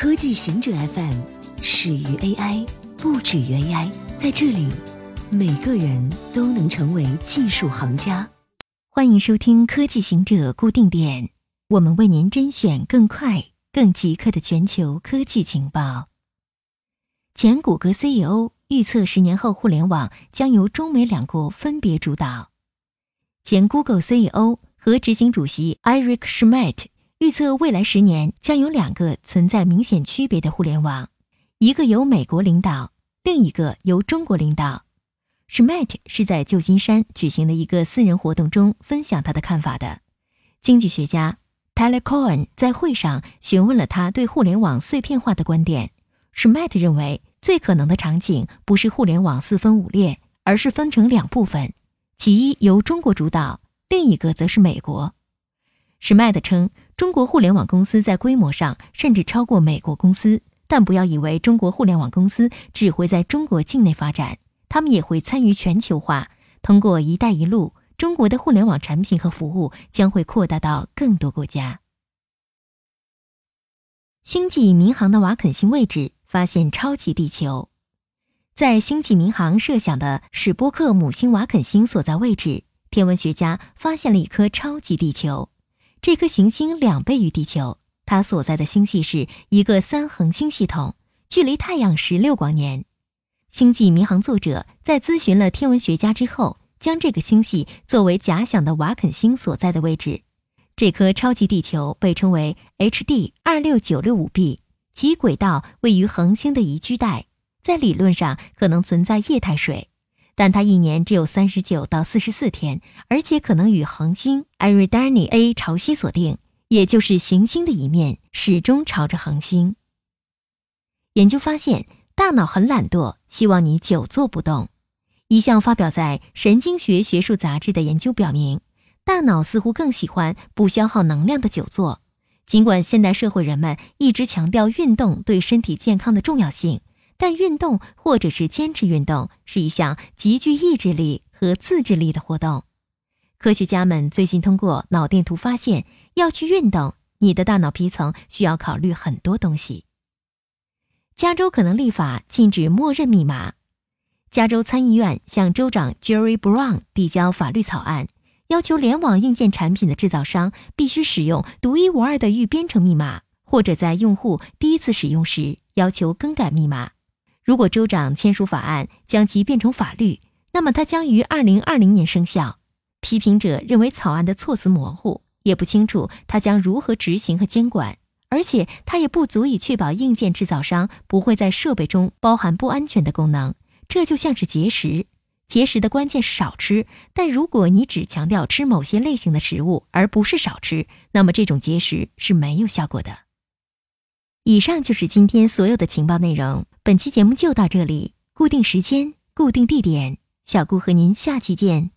科技行者 FM 始于 AI，不止于 AI。在这里，每个人都能成为技术行家。欢迎收听科技行者固定点，我们为您甄选更快、更即刻的全球科技情报。前谷歌 CEO 预测，十年后互联网将由中美两国分别主导。前 Google CEO 和执行主席 Eric Schmidt 预测，未来十年将有两个存在明显区别的互联网，一个由美国领导，另一个由中国领导。Schmidt 是在旧金山举行的一个私人活动中分享他的看法的。经济学家 Tyler Cohen 在会上询问了他对互联网碎片化的观点。Schmidt 认为，最可能的场景不是互联网四分五裂，而是分成两部分。其一由中国主导，另一个则是美国。史迈德称，中国互联网公司在规模上甚至超过美国公司，但不要以为中国互联网公司只会在中国境内发展，他们也会参与全球化。通过“一带一路”，中国的互联网产品和服务将会扩大到更多国家。星际民航的瓦肯星位置发现超级地球。在星际民航设想的史波克母星瓦肯星所在位置，天文学家发现了一颗超级地球。这颗行星两倍于地球，它所在的星系是一个三恒星系统，距离太阳十六光年。星际迷航作者在咨询了天文学家之后，将这个星系作为假想的瓦肯星所在的位置。这颗超级地球被称为 HD 二六九六五 b，其轨道位于恒星的宜居带。在理论上可能存在液态水，但它一年只有三十九到四十四天，而且可能与恒星 Eridani A 朝夕锁定，也就是行星的一面始终朝着恒星。研究发现，大脑很懒惰，希望你久坐不动。一项发表在《神经学学术杂志》的研究表明，大脑似乎更喜欢不消耗能量的久坐。尽管现代社会人们一直强调运动对身体健康的重要性。但运动或者是坚持运动是一项极具意志力和自制力的活动。科学家们最近通过脑电图发现，要去运动，你的大脑皮层需要考虑很多东西。加州可能立法禁止默认密码。加州参议院向州长 Jerry Brown 递交法律草案，要求联网硬件产品的制造商必须使用独一无二的预编程密码，或者在用户第一次使用时要求更改密码。如果州长签署法案，将其变成法律，那么它将于二零二零年生效。批评者认为草案的措辞模糊，也不清楚它将如何执行和监管，而且它也不足以确保硬件制造商不会在设备中包含不安全的功能。这就像是节食，节食的关键是少吃。但如果你只强调吃某些类型的食物，而不是少吃，那么这种节食是没有效果的。以上就是今天所有的情报内容。本期节目就到这里，固定时间，固定地点，小顾和您下期见。